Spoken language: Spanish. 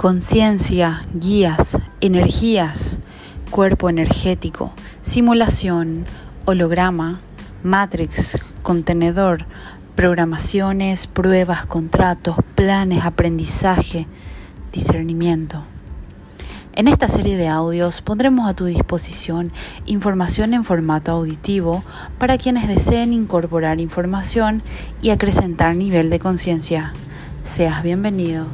conciencia, guías, energías, cuerpo energético, simulación, holograma, matrix, contenedor, programaciones, pruebas, contratos, planes, aprendizaje, discernimiento. En esta serie de audios pondremos a tu disposición información en formato auditivo para quienes deseen incorporar información y acrecentar nivel de conciencia. Seas bienvenido.